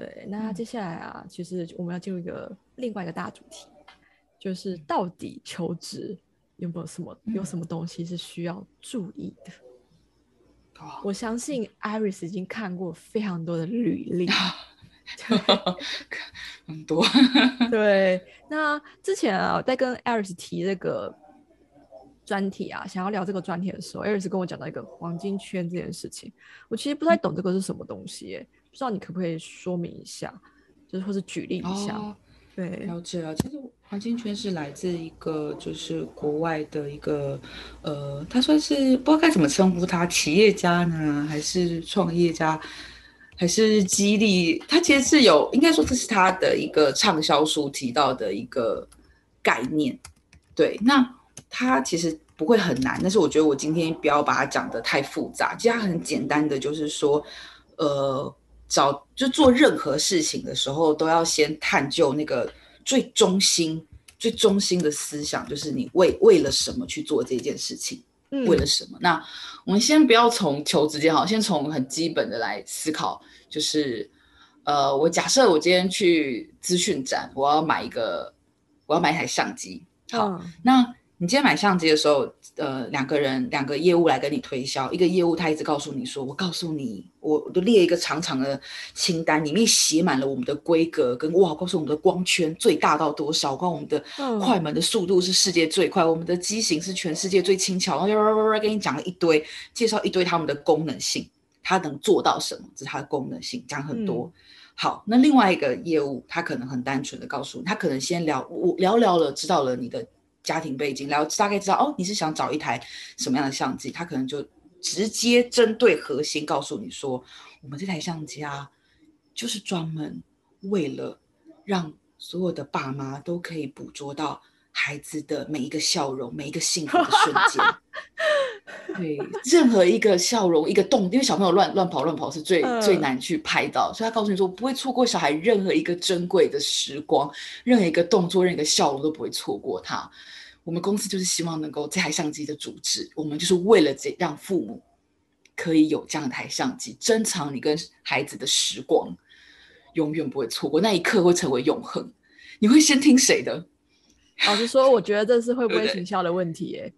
对，那接下来啊，其实我们要进入一个另外一个大主题，就是到底求职有没有什么有什么东西是需要注意的？我相信。Iris 已经看过非常多的履历，很多。对，那之前啊，在跟 Iris 提这个专题啊，想要聊这个专题的时候，Iris 跟我讲到一个黄金圈这件事情，我其实不太懂这个是什么东西，不知道你可不可以说明一下，就是或者举例一下？对，了解了。其实黄金圈是来自一个就是国外的一个呃，他算是不知道该怎么称呼他，企业家呢，还是创业家，还是激励？他其实是有应该说这是他的一个畅销书提到的一个概念。对，那他其实不会很难，但是我觉得我今天不要把它讲得太复杂，其实它很简单的，就是说呃。找就做任何事情的时候，都要先探究那个最中心、最中心的思想，就是你为为了什么去做这件事情？为了什么？那我们先不要从求职间好，先从很基本的来思考，就是呃，我假设我今天去资讯展，我要买一个，我要买一台相机。好，那。你今天买相机的时候，呃，两个人两个业务来跟你推销，一个业务他一直告诉你说，我告诉你，我我都列一个长长的清单，里面写满了我们的规格跟哇，告诉我们的光圈最大到多少，光我们的快门的速度是世界最快，我们的机型是全世界最轻巧，然后跟你讲了一堆，介绍一堆他们的功能性，它能做到什么，这是它的功能性，讲很多。好，那另外一个业务他可能很单纯的告诉你，他可能先聊我聊聊了，知道了你的。家庭背景，然后大概知道哦，你是想找一台什么样的相机？他可能就直接针对核心告诉你说，我们这台相机啊，就是专门为了让所有的爸妈都可以捕捉到孩子的每一个笑容，每一个幸福的瞬间。对，任何一个笑容，一个动，因为小朋友乱乱跑乱跑是最最难去拍到，所以他告诉你说，不会错过小孩任何一个珍贵的时光，任何一个动作，任何一个笑容都不会错过他。我们公司就是希望能够这台相机的主旨，我们就是为了这让父母可以有这样一台相机，珍藏你跟孩子的时光，永远不会错过那一刻会成为永恒。你会先听谁的？老实说，我觉得这是会不会行销的问题？哎。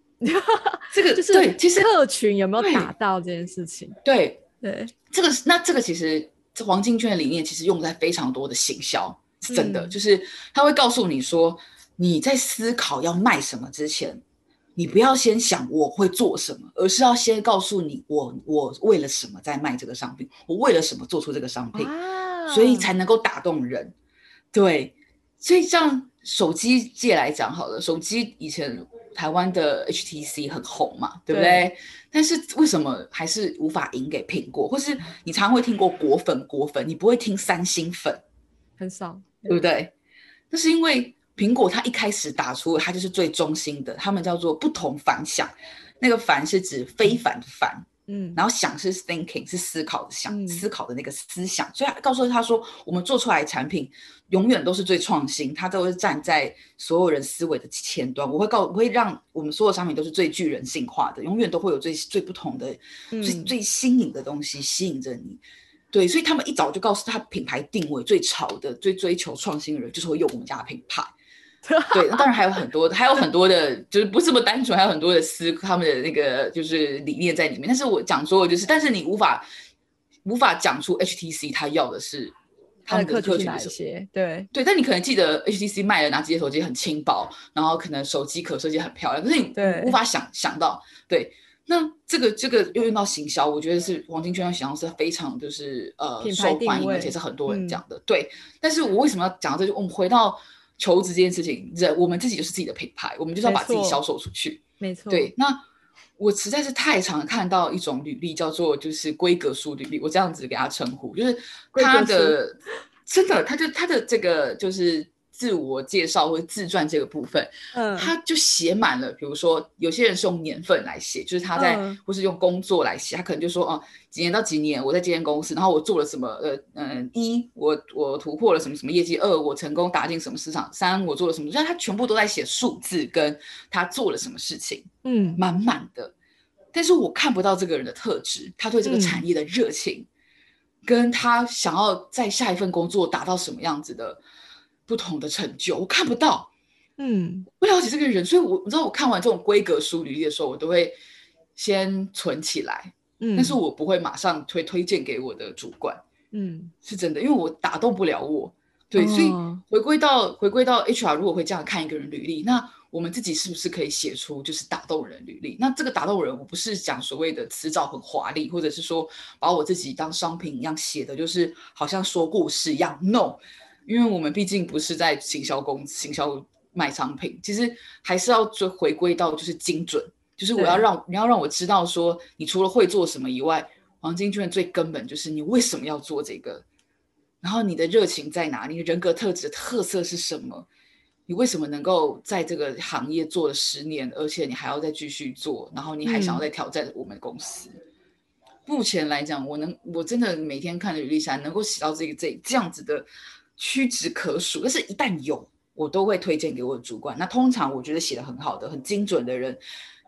这个就是对，其实客群有没有打到这件事情？对对，这个那这个其实这黄金圈的理念其实用在非常多的行销，是真的，就是他会告诉你说，你在思考要卖什么之前，你不要先想我会做什么，而是要先告诉你我我为了什么在卖这个商品，我为了什么做出这个商品，所以才能够打动人。对，所以像手机界来讲好了，手机以前。台湾的 HTC 很红嘛，对不对？但是为什么还是无法赢给苹果？或是你常会听过果粉果粉，你不会听三星粉，很少，对不对？那是因为苹果它一开始打出它就是最中心的，他们叫做不同凡响，那个凡是指非凡的凡。嗯，然后想是 thinking 是思考的想，思考的那个思想，所以告诉他说，我们做出来的产品永远都是最创新，它都是站在所有人思维的前端。我会告，我会让我们所有商品都是最具人性化的，永远都会有最最不同的、最最新颖的东西吸引着你。对，所以他们一早就告诉他品牌定位最潮的、最追求创新的人，就是会用我们家的品牌。对，当然还有很多，还有很多的，就是不这么单纯，还有很多的思他们的那个就是理念在里面。但是我讲说的就是，但是你无法无法讲出 HTC 他要的是他们的客群哪些？对对，但你可能记得 HTC 卖的哪几些手机很轻薄，然后可能手机壳设计很漂亮，可是你无法想想到。对，那这个这个又用到行销，我觉得是黄金圈的行销是非常就是呃受欢迎，而且是很多人讲的。对，但是我为什么要讲这？就我们回到。求职这件事情，人我们自己就是自己的品牌，我们就是要把自己销售出去。没错，对。那我实在是太常看到一种履历，叫做就是规格书履历，我这样子给他称呼，就是他的真的，他就他的这个就是。自我介绍或者自传这个部分，嗯，他就写满了。比如说，有些人是用年份来写，就是他在，或是用工作来写。他可能就说，哦，几年到几年，我在这间公司，然后我做了什么？呃，嗯，一，我我突破了什么什么业绩？二，我成功打进什么市场？三，我做了什么？就是他全部都在写数字，跟他做了什么事情，嗯，满满的。但是我看不到这个人的特质，他对这个产业的热情。跟他想要在下一份工作达到什么样子的不同的成就，我看不到。嗯，不了解这个人，所以我你知道，我看完这种规格书履历的时候，我都会先存起来，嗯，但是我不会马上推推荐给我的主管，嗯是真的，因为我打动不了我。对，所以哦回归到回归到 HR，如果会这样看一个人履历，那我们自己是不是可以写出就是打动人履历？那这个打动人，我不是讲所谓的词藻很华丽，或者是说把我自己当商品一样写的，就是好像说故事一样。No，因为我们毕竟不是在行销公司行销卖商品，其实还是要追回归到就是精准，就是我要让你要让我知道说，你除了会做什么以外，黄金券最根本就是你为什么要做这个。然后你的热情在哪？你的人格特质的特色是什么？你为什么能够在这个行业做了十年，而且你还要再继续做，然后你还想要嗯再挑战我们公司？目前来讲，我能我真的每天看着履历下能够写到这个这这样子的屈指可数，但是一旦有，我都会推荐给我的主管。那通常我觉得写的很好的、很精准的人，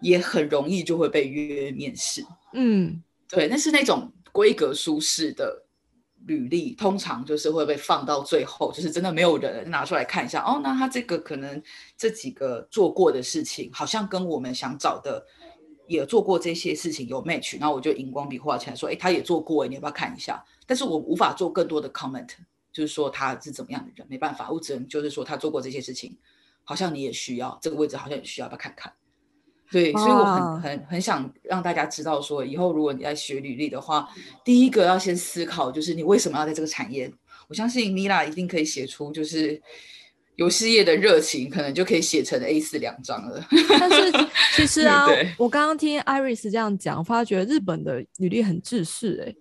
也很容易就会被约面试。嗯对，但是那种规格舒适的履历，通常就是会被放到最后，就是真的没有人拿出来看一下。哦，那他这个可能这几个做过的事情，好像跟我们想找的也做过这些事情有 match，然后我就荧光笔画起来说，哎，他也做过，你要不要看一下？但是我无法做更多的 comment，就是说他是怎么样的人，没办法，我只能就是说他做过这些事情，好像你也需要这个位置，好像也需要，要看看？对，所以我很很很想让大家知道，说以后如果你在学履历的话，第一个要先思考，就是你为什么要在这个产业。我相信米拉一定可以写出，就是游戏业的热情，可能就可以写成 A 四两张了。但是其实 啊对，我刚刚听 Iris 这样讲，发觉日本的履历很制式哎、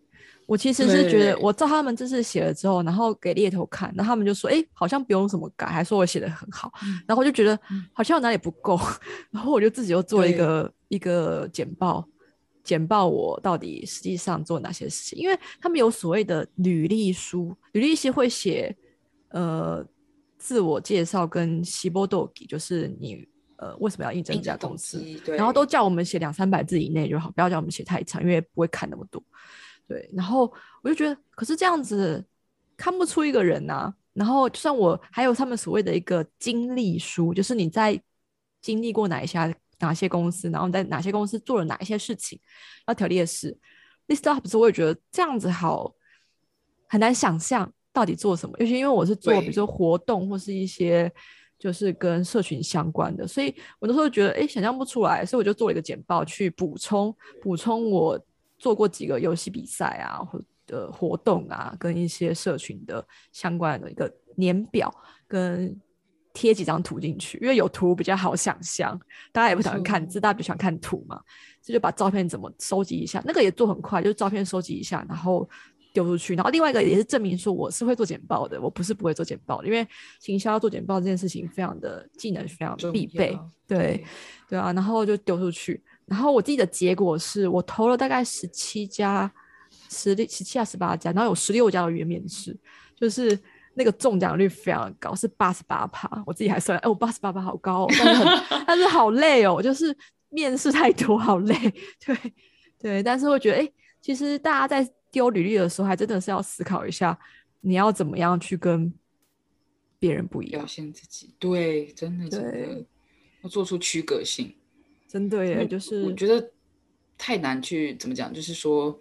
我其实是觉得，我照他们这次写了之后，然后给猎头看，然后他们就说，哎、好像不用什么改，还说我写的很好，然后我就觉得嗯。好像有哪里不够，然后我就自己又做了一对。个一个简报，简报我到底实际上做哪些事情，因为他们有所谓的履历书，履历是会写呃自我介绍跟希波豆给，就是你呃为什么要应征这家公司，然后都叫我们写两三百字以内就好，不要叫我们写太长，因为不会看那么多。对，然后我就觉得，可是这样子看不出一个人呐、然后就算我还有他们所谓的一个经历书，就是你在经历过哪一家哪些公司，然后在哪些公司做了哪一些事情，要条列式。List up 时，我也觉得这样子好很难想象到底做什么，尤其因为我是做比如说活动或是一些就是跟社群相关的，所以我那时候觉得哎想象不出来，所以我就做了一个简报去补充补充我做过几个游戏比赛啊或的活动啊，跟一些社群的相关的一个年表跟。贴几张图进去，因为有图比较好想象，大家也不喜欢看字，大家比较喜欢看图嘛，这就把照片怎么收集一下，那个也做很快，就是照片收集一下，然后丢出去。然后另外一个也是证明说我是会做简报的，我不是不会做简报的，因为行销做简报这件事情非常的技能非常必备，对对啊，然后就丢出去。然后我自己的结果是我投了大概十七家，十六、十七啊十八家，然后有十六家的约面试，就是那个中奖率非常高，是八十八趴。我自己还算，哎，我八十八趴好高、哦，但是很但是好累哦，就是面试太多，好累。对对，但是我觉得，哎，其实大家在丢履历的时候，还真的是要思考一下，你要怎么样去跟别人不一样表。现自己，对，真的真的要做出区隔性。真的耶，就是我觉得太难去怎么讲，就是说，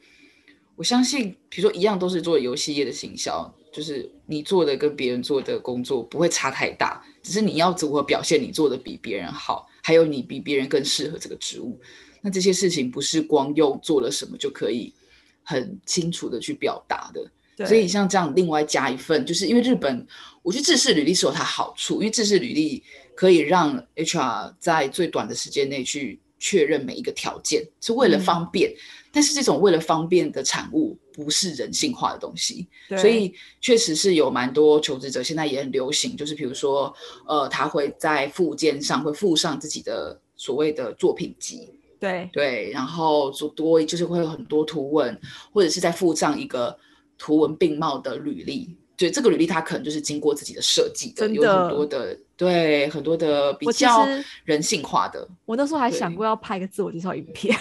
我相信，比如说一样都是做游戏业的行销，就是你做的跟别人做的工作不会差太大，只是你要如何表现你做的比别人好，还有你比别人更适合这个职务。那这些事情不是光用做了什么就可以很清楚的去表达的。对。所以像这样另外加一份，就是因为日本，我觉得制式履历是有它好处，因为制式履历可以让 HR 在最短的时间内去确认每一个条件，是为了嗯。方便。但是这种为了方便的产物，不是人性化的东西，对。所以确实是有蛮多求职者现在也很流行，就是比如说，呃，他会在附件上会附上自己的所谓的作品集，对。对，然后做多就是会有很多图文，或者是在附上一个图文并茂的履历。对，这个履历它可能就是经过自己的设计的，有很多的对很多的比较人性化的我那时候还想对过要拍一个自我介绍影片，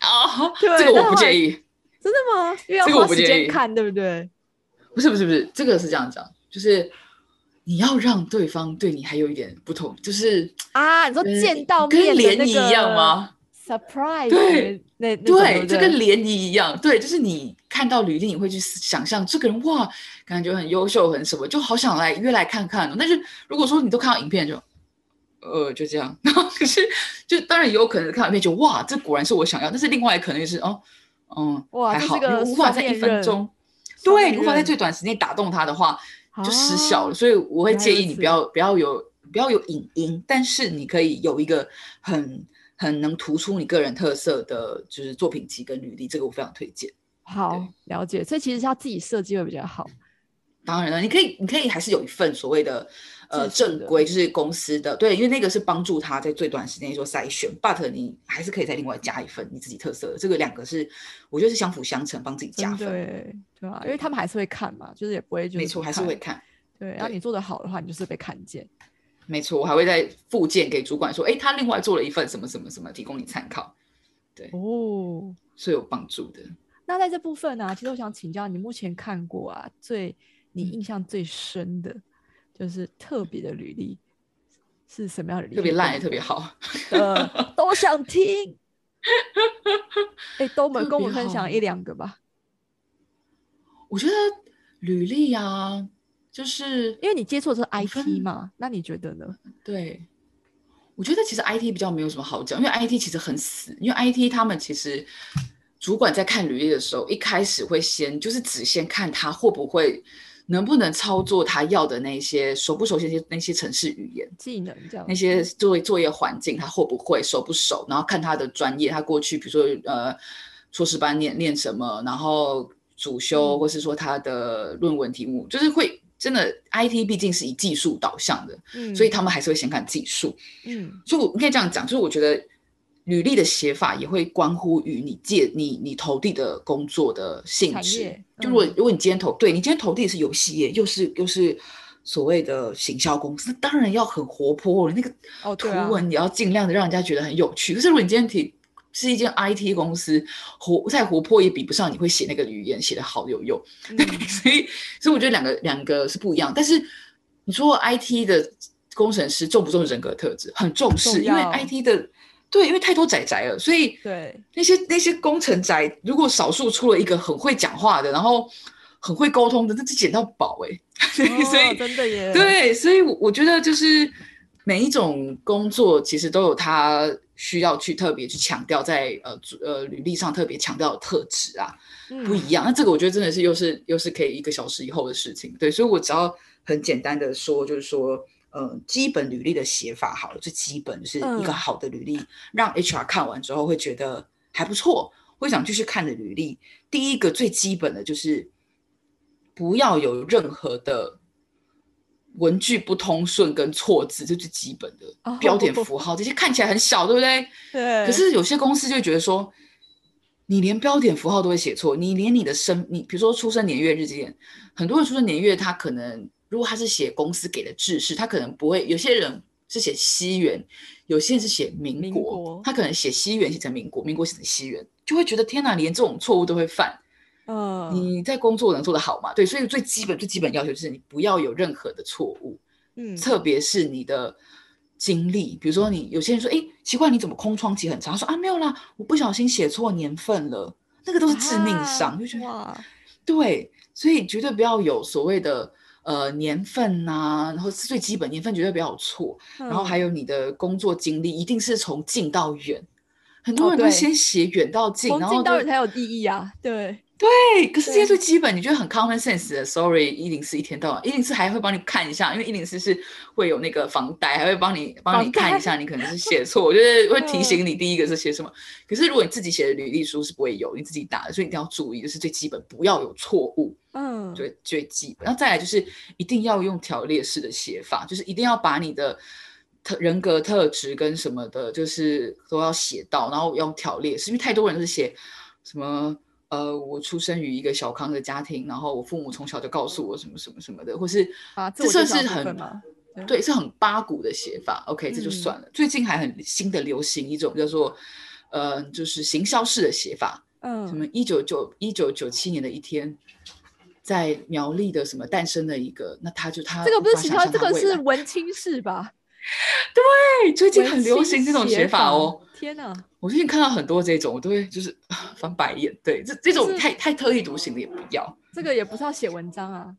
啊，对这个我不介意。真的吗？因为我花时不建议间看，对不对？不是不是不是，这个是这样讲，就是你要让对方对你还有一点不同，就是啊，你说呃见到跟面的那联谊一样个吗？？surprise，对那对，不就跟涟漪一样，对，就是你看到履历，你会去想象这个人哇，感觉很优秀，很什么，就好想来约来看看哦。但是如果说你都看到影片就，呃，就这样，然后可是就当然也有可能看到影片就哇，这果然是我想要，但是另外可能就是哦，嗯，还好，哇这是个你无法在一分钟，对，你无法在最短时间打动他的话，就失效了。啊所以我会建议你不要不要有不要有影音，但是你可以有一个很很能突出你个人特色的，就是作品集跟履历，这个我非常推荐。好了解，所以其实是要自己设计会比较好。当然了，你可以你可以还是有一份所谓的呃正规，就是公司的对，因为那个是帮助他在最短时间内做筛选，but 你还是可以再另外加一份你自己特色的，这个两个是我觉得是相辅相成，帮自己加分。对对啊，因为他们还是会看嘛，就是也不会就是没错，还是会看。对，然后你做的好的话，你就是被看见。没错，我还会在附件给主管说，哎，他另外做了一份什么什么什么，提供你参考，对哦，是有帮助的。那在这部分呢、其实我想请教你，目前看过啊，最你嗯印象最深的，就是特别的履历是什么样的履历？特别烂也特别好，呃，都想听。哎，都我们跟我们分享一两个吧，我觉得履历啊，就是因为你接触的是 IT 嘛，那你觉得呢？对，我觉得其实 IT 比较没有什么好讲，因为 IT 其实很死，因为 IT 他们其实主管在看履历的时候，一开始会先就是只先看他会不会能不能操作他要的那些熟不熟悉那些那些程式语言。技能这样那些作为作业环境他会不会熟不熟，然后看他的专业，他过去比如说呃硕士班念念什么，然后主修嗯或是说他的论文题目，就是会真的 IT 毕竟是以技术导向的，嗯，所以他们还是会先看技术。嗯所以我可以这样讲，就是我觉得履历的写法也会关乎于你借你你投递的工作的性质。就如果、嗯如果你今天投对你今天投递的是游戏业，又是又是所谓的行销公司，那当然要很活泼，那个图文也要尽量的让人家觉得很有趣。可是如果你今天提是一间 IT 公司，活再活泼也比不上你会写那个语言写的好有用。嗯所以，所以我觉得两个两个是不一样。但是你说 IT 的工程师重不重人格特质？很重视，因为 IT 的对，因为太多宅宅了，所以对，那些那些工程宅，如果少数出了一个很会讲话的，然后很会沟通的，那就捡到宝哎、所以真的耶，对，所以我我觉得就是每一种工作其实都有它需要去特别去强调在呃呃履历上特别强调的特质啊。不嗯一样。那这个我觉得真的是又是又是可以一个小时以后的事情，对，所以我只要很简单的说，就是说，呃，基本履历的写法好了，最基本就是一个嗯好的履历，让 HR 看完之后会觉得还不错，会想继续看的履历。第一个最基本的就是不要有任何的。文句不通顺跟错字，这最基本的哦标点符号，这些看起来很小，对不对？对，可是有些公司就会觉得说，你连标点符号都会写错，你连你的生，你比如说出生年月日这点，很多人出生年月他可能如果他是写公司给的制式，他可能不会，有些人是写西元，有些人是写民国他可能写西元写成民国，民国写成西元，就会觉得天哪，连这种错误都会犯。嗯，你在工作能做得好吗？对，所以最基本最基本要求就是你不要有任何的错误。嗯。特别是你的经历，比如说你有些人说，哎，奇怪，你怎么空窗期很长？他说啊，没有啦，我不小心写错年份了，那个都是致命伤，啊就觉得哇，对，所以绝对不要有所谓的呃年份呐、然后是最基本年份绝对不要有错，然后还有有你的工作经历一定是从近到远，很多人都先写远到近，从然后近到远才有意义啊，对，对，可是这些最基本，你觉得很 common sense 的，sorry，一零四一天到晚，一零四还会帮你看一下，因为一零四是会有那个房贷，还会帮你帮你看一下，你可能是写错，我觉得会提嗯醒你第一个是写什么。可是如果你自己写的履历书是不会有，你自己打的，所以一定要注意，就是最基本不要有错误，嗯，最最基本。然后再来就是一定要用条列式的写法，就是一定要把你的。特人格特质跟什么的，就是都要写到，然后用条列式，因为太多人都是写什么呃，我出生于一个小康的家庭，然后我父母从小就告诉我什么什么什么的，或是啊，这算是很，对，是很八股的写法。OK，这就嗯算了。最近还很新的流行一种叫做呃，就是行销式的写法。嗯，什么一九九一九九七年的一天，在苗栗的什么诞生的一个，那他就他这个不是无法想其他，这个是文青式吧？对，最近很流行这种写法哦。。天哪！我最近看到很多这种，我都会就是翻白眼。对，这这种太太特立独行的也不要。这个也不是要写文章啊。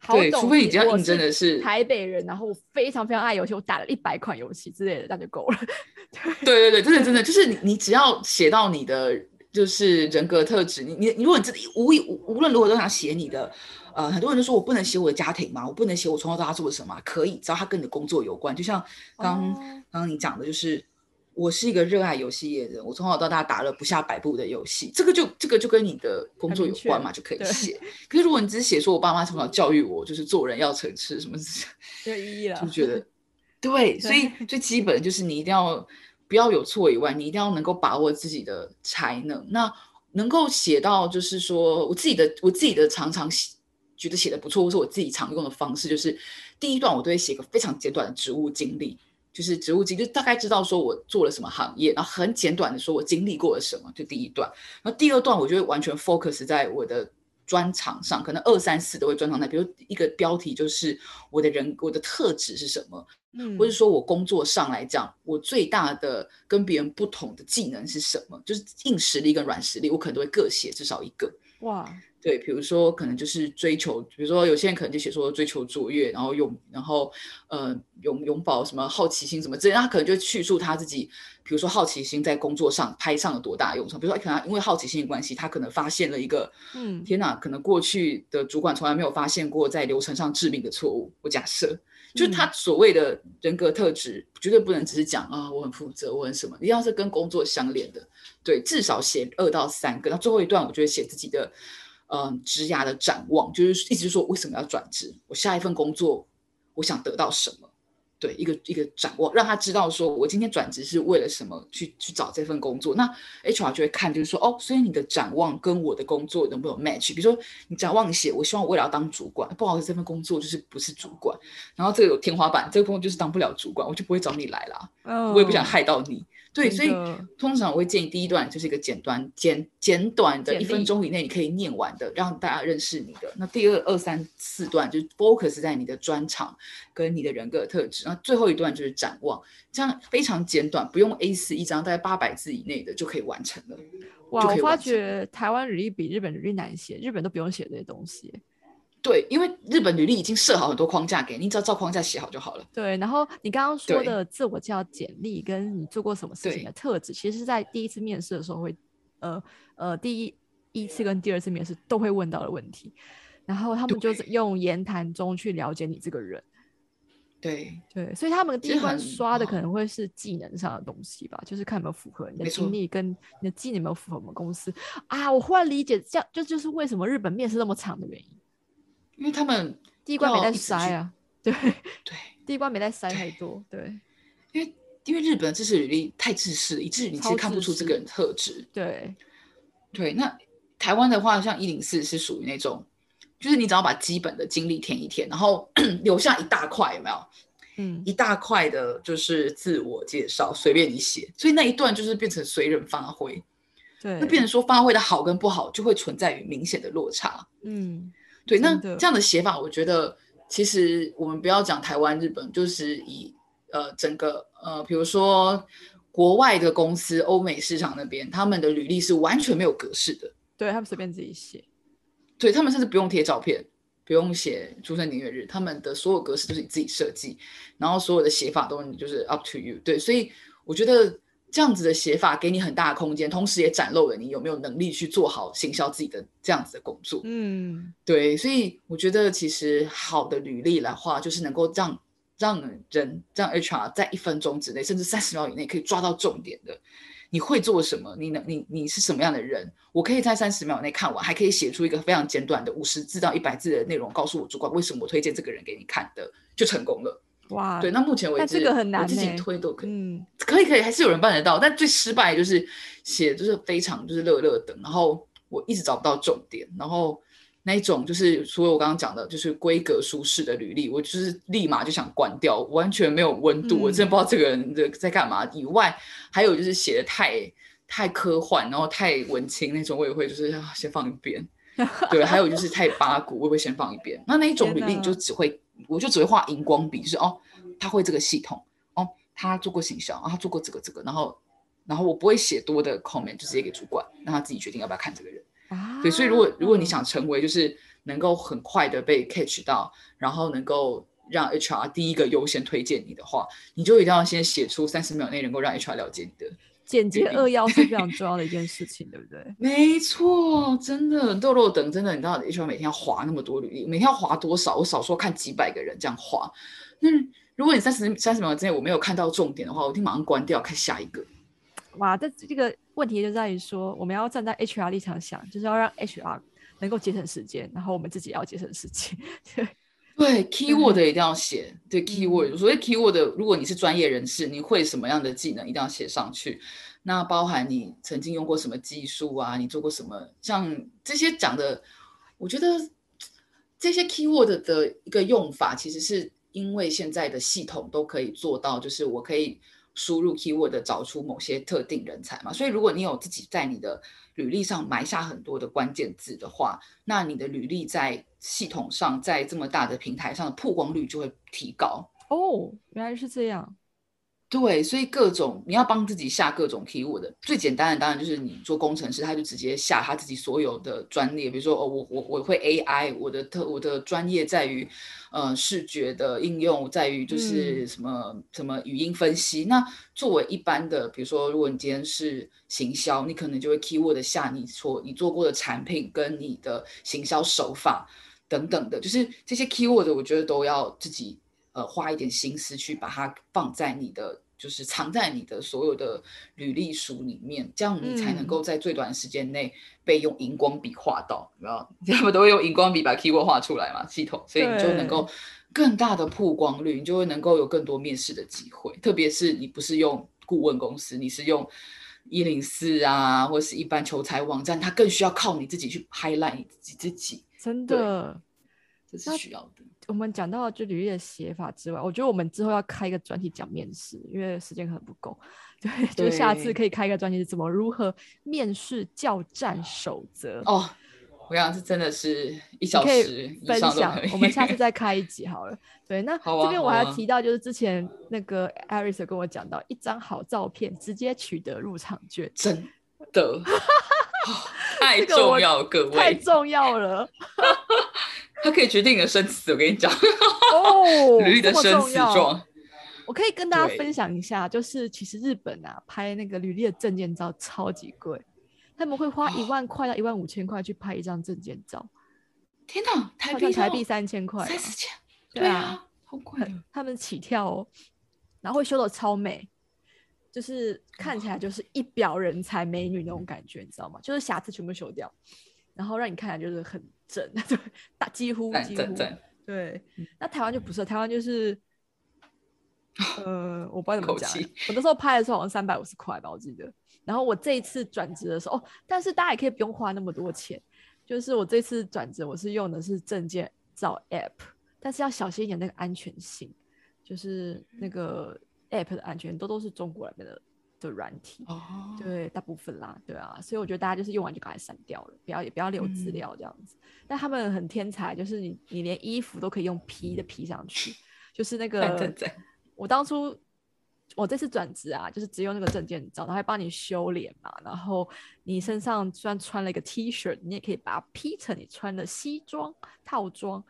好对，除非你只要我应征的是，台北人，然后我非常非常爱游戏，我打了一百款游戏之类的，那就够了。对对对，真的真的就是你，你只要写到你的就是人格特质，你你你如果你真的无意无无论如何都想写你的，呃，很多人都说我不能写我的家庭嘛，我不能写我从小到大做了什么，可以，只要他跟你的工作有关。就像刚、哦刚刚你讲的，就是我是一个热爱游戏业的人，我从小到大打了不下百部的游戏，这个就这个就跟你的工作有关嘛，就可以写。可是如果你只是写说我爸妈从小教育我，就是做人要诚实什么，没 有意义了。就觉得 对，所以最基本的就是你一定要不要有错以外，你一定要能够把握自己的才能。那能够写到就是说我自己的我自己的常常写觉得写的不错，或是我自己常用的方式，就是第一段我都会写个非常简短的职务经历。就是职务经历，就大概知道说我做了什么行业，然后很简短的说我经历过了什么，就第一段。然后第二段我就会完全 focus 在我的专长上，可能二三四都会专长在，比如一个标题就是我的人我的特质是什么，嗯，或者说我工作上来讲，我最大的跟别人不同的技能是什么？就是硬实力跟软实力，我可能都会各写至少一个。哇，对，比如说可能就是追求，比如说有些人可能就写说追求卓越，然后永，然后呃永永葆什么好奇心什么之类，他可能就叙述他自己，比如说好奇心在工作上派上了多大用场，比如说可能因为好奇心的关系，他可能发现了一个，嗯。天哪，可能过去的主管从来没有发现过在流程上致命的错误，我假设。就是他所谓的人格特质，绝对不能只是讲啊，我很负责，我很什么，一定要是跟工作相连的。对，至少写二到三个。那最后一段，我就会写自己的，嗯，职涯的展望，就是一直说为什么要转职，我下一份工作我想得到什么。对，一个一个展望，让他知道说我今天转职是为了什么去去找这份工作。那 HR 就会看，就是说哦，所以你的展望跟我的工作能不能 match？比如说你展望写，我希望我未来要当主管，不好意思，这份工作就是不是主管，然后这个有天花板，这个工作就是当不了主管，我就不会找你来啦。嗯，我也不想害到你。对，所以通常我会建议第一段就是一个简短、简简短的一分钟以内你可以念完的，让大家认识你的。那第二、二三四段就是 focus 在你的专长跟你的人格特质，那最后一段就是展望，这样非常简短，不用 A 四一张，大概八百字以内的就可以完成了。哇，我发觉台湾履历比日本履历难写，日本都不用写这些东西。对，因为日本履历已经设好很多框架给你，你只要照框架写好就好了。对，然后你刚刚说的自我介绍简历跟你做过什么事情的特质，其实是在第一次面试的时候会，呃呃，第一一次跟第二次面试都会问到的问题。然后他们就是用言谈中去了解你这个人，对，对，所以他们第一关刷的可嗯能会是技能上的东西吧，就是看有没有符合你的经历跟你的技能有没有符合我们公司啊。我忽然理解，这样这就是为什么日本面试那么长的原因，因为他们第一关没在要一直去。筛啊，对，对，第一关没在筛太多，对。因为因为日本的知识履历太自私，以至于你其超实看不出这个人特质。对，对，那台湾的话，像一零四是属于那种，就是你只要把基本的经历填一填，然后 留下一大块，有没有？嗯，一大块的就是自我介绍，随便你写，所以那一段就是变成随人发挥，对，那变成说发挥的好跟不好，就会存在于明显的落差。嗯，对，那这样的写法，我觉得其实我们不要讲台湾、日本，就是以呃整个呃，比如说国外的公司，欧美市场那边，他们的履历是完全没有格式的。对他们随便自己写，对他们甚至不用贴照片，不用写出生年月日，他们的所有格式都是你自己设计，然后所有的写法都就是 up to you。对，所以我觉得这样子的写法给你很大的空间，同时也展露了你有没有能力去做好行销自己的这样子的工作。嗯，对，所以我觉得其实好的履历的话，就是能够让让人让 HR 在一分钟之内，甚至三十秒以内可以抓到重点的。你会做什么？你能你你是什么样的人？我可以在三十秒内看完，还可以写出一个非常简短的五十字到一百字的内容，告诉我主管为什么我推荐这个人给你看的，就成功了。哇，对，那目前为止，这个很难我自己欸推都可以。嗯，可以可以，还是有人办得到，但最失败就是写就是非常就是乐乐的，然后我一直找不到重点，然后那一种就是除了我刚刚讲的，就是规格舒适的履历，我就是立马就想关掉，完全没有温度，我真的不知道这个人的在干嘛。以外，还有就是写的太太科幻，然后太文青那种，我也会就是先放一边。对，还有就是太八股，我也会先放一边。那那一种履历就只会，我就只会画荧光笔，就是哦，他会这个系统，哦，他做过行销，啊，他做过这个这个，然后然后我不会写多的 comment，就直接给主管，让他自己决定要不要看这个人。对，所以如果如果你想成为就是能够很快的被 catch 到，然后能够让 HR 第一个优先推荐你的话，你就一定要先写出三十秒内能够让 HR 了解你的。简洁扼要是非常重要的一件事情，对不对？没错，真的，豆豆等真的，你知道 HR 每天要划那么多履历，每天要划多少？我少说看几百个人这样划。那如果你三十三十秒之内我没有看到重点的话，我一定马上关掉，看下一个。哇，这这个问题就在于说，我们要站在 HR 立场想，就是要让 HR 能够节省时间，然后我们自己也要节省时间。对 对，keyword 一定要写。对 keyword，所谓 keyword，如果你是专业人士，你会什么样的技能，一定要写上去。那包含你曾经用过什么技术啊？你做过什么？像这些讲的，我觉得这些 keyword 的一个用法，其实是因为现在的系统都可以做到，就是我可以。输入 keyword 找出某些特定人才嘛，所以如果你有自己在你的履历上埋下很多的关键字的话，那你的履历在系统上，在这么大的平台上的曝光率就会提高。哦，原来是这样。对，所以各种你要帮自己下各种 keyword，最简单的当然就是你做工程师，他就直接下他自己所有的专业，比如说哦，我我我会 AI，我的特我的专业在于呃视觉的应用，在于就是什么什么语音分析。那作为一般的，比如说如果你今天是行销，你可能就会 keyword 下你所你做过的产品跟你的行销手法等等的，就是这些 keyword，我觉得都要自己。呃，花一点心思去把它放在你的，就是藏在你的所有的履历书里面，这样你才能够在最短时间内被用荧光笔画到，然后 他们都会用荧光笔把 keyword 画出来嘛，系统，所以你就能够更大的曝光率，你就会能够有更多面试的机会。特别是你不是用顾问公司，你是用一零四啊，或者是一般求财网站，它更需要靠你自己去 highlight 你自己自己，真的，这是需要的。我们讲到就履历的写法之外，我觉得我们之后要开一个专题讲面试，因为时间可能不够。对，就下次可以开一个专题，是怎么如何面试教战守则哦。我想这真的是一小时分享，我们下次再 开一集好了。对，那这边我还要提到，就是之前那个艾瑞斯跟我讲到，一张好照片直接取得入场券，真的 太重要，各位太重要了。它可以决定你的生死，我跟你讲哦，履历的生死状。我可以跟大家分享一下，就是其实日本啊，拍那个履历的证件照超级贵，他们会花一万块到一万五千块去拍一张证件照。天哪，台币台币三千块，三四千，对啊，好贵。他们起跳哦，然后会修的超美，就是看起来就是一表人才美女那种感觉，你知道吗？就是瑕疵全部修掉，然后让你看起来就是很。正 对大几乎几乎对，那台湾就不是，台湾就是，呃，我不知道怎么讲，我那时候拍的时候好像三百五十块吧，我记得。然后我这一次转职的时候，哦，但是大家也可以不用花那么多钱，就是我这次转职，我是用的是证件照 app，但是要小心一点那个安全性，就是那个 app 的安全都都是中国那边的。的软体，对，大部分啦，对啊，所以我觉得大家就是用完就赶快删掉了，不要也不要留资料这样子。但他们很天才，就是你你连衣服都可以用 P 的 P 上去，就是那个 我当初我这次转职啊，就是只用那个证件照，然后还帮你修脸嘛，然后你身上虽然穿了一个 T 恤，你也可以把它 P 成你穿的西装套装，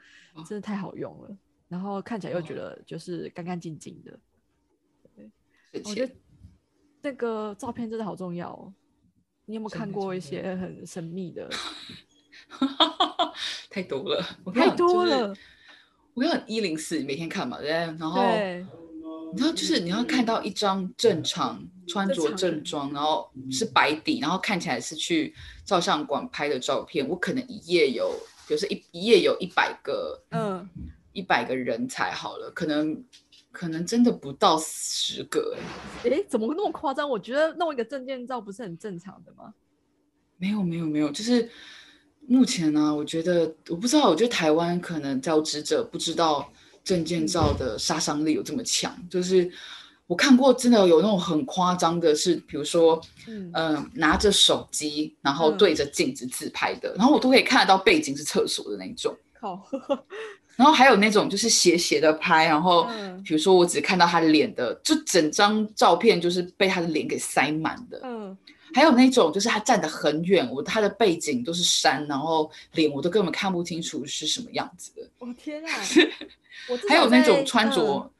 真的太好用了，然后看起来又觉得就是干干净净的，对，我觉得。那个照片真的好重要哦！你有没有看过一些很神秘的？太多了，太多了。我看一零四每天看嘛，对。然后你知道，就是你要看到一张正常穿着正装，然后是白底，然后看起来是去照相馆拍的照片。我可能一页有，比如说一一页有一百个，嗯，一百个人才好了，可能。可能真的不到十个哎，哎，怎么会那么夸张？我觉得弄一个证件照不是很正常的吗？没有，没有，没有，就是目前呢，我觉得我不知道，我觉得台湾可能招职者不知道证件照的杀伤力有这么强，就是我看过真的有那种很夸张的是，比如说，嗯嗯、拿着手机，然后嗯对着镜子自拍的，然后我都可以看得到背景是厕所的那种。靠，然后还有那种就是斜斜的拍，然后嗯比如说我只看到他脸的，就整张照片就是被他的脸给塞满的。嗯，还有那种就是他站得很远，我他的背景都是山，然后脸我都根本看不清楚是什么样子的。我天啊！我还有那种穿嗯着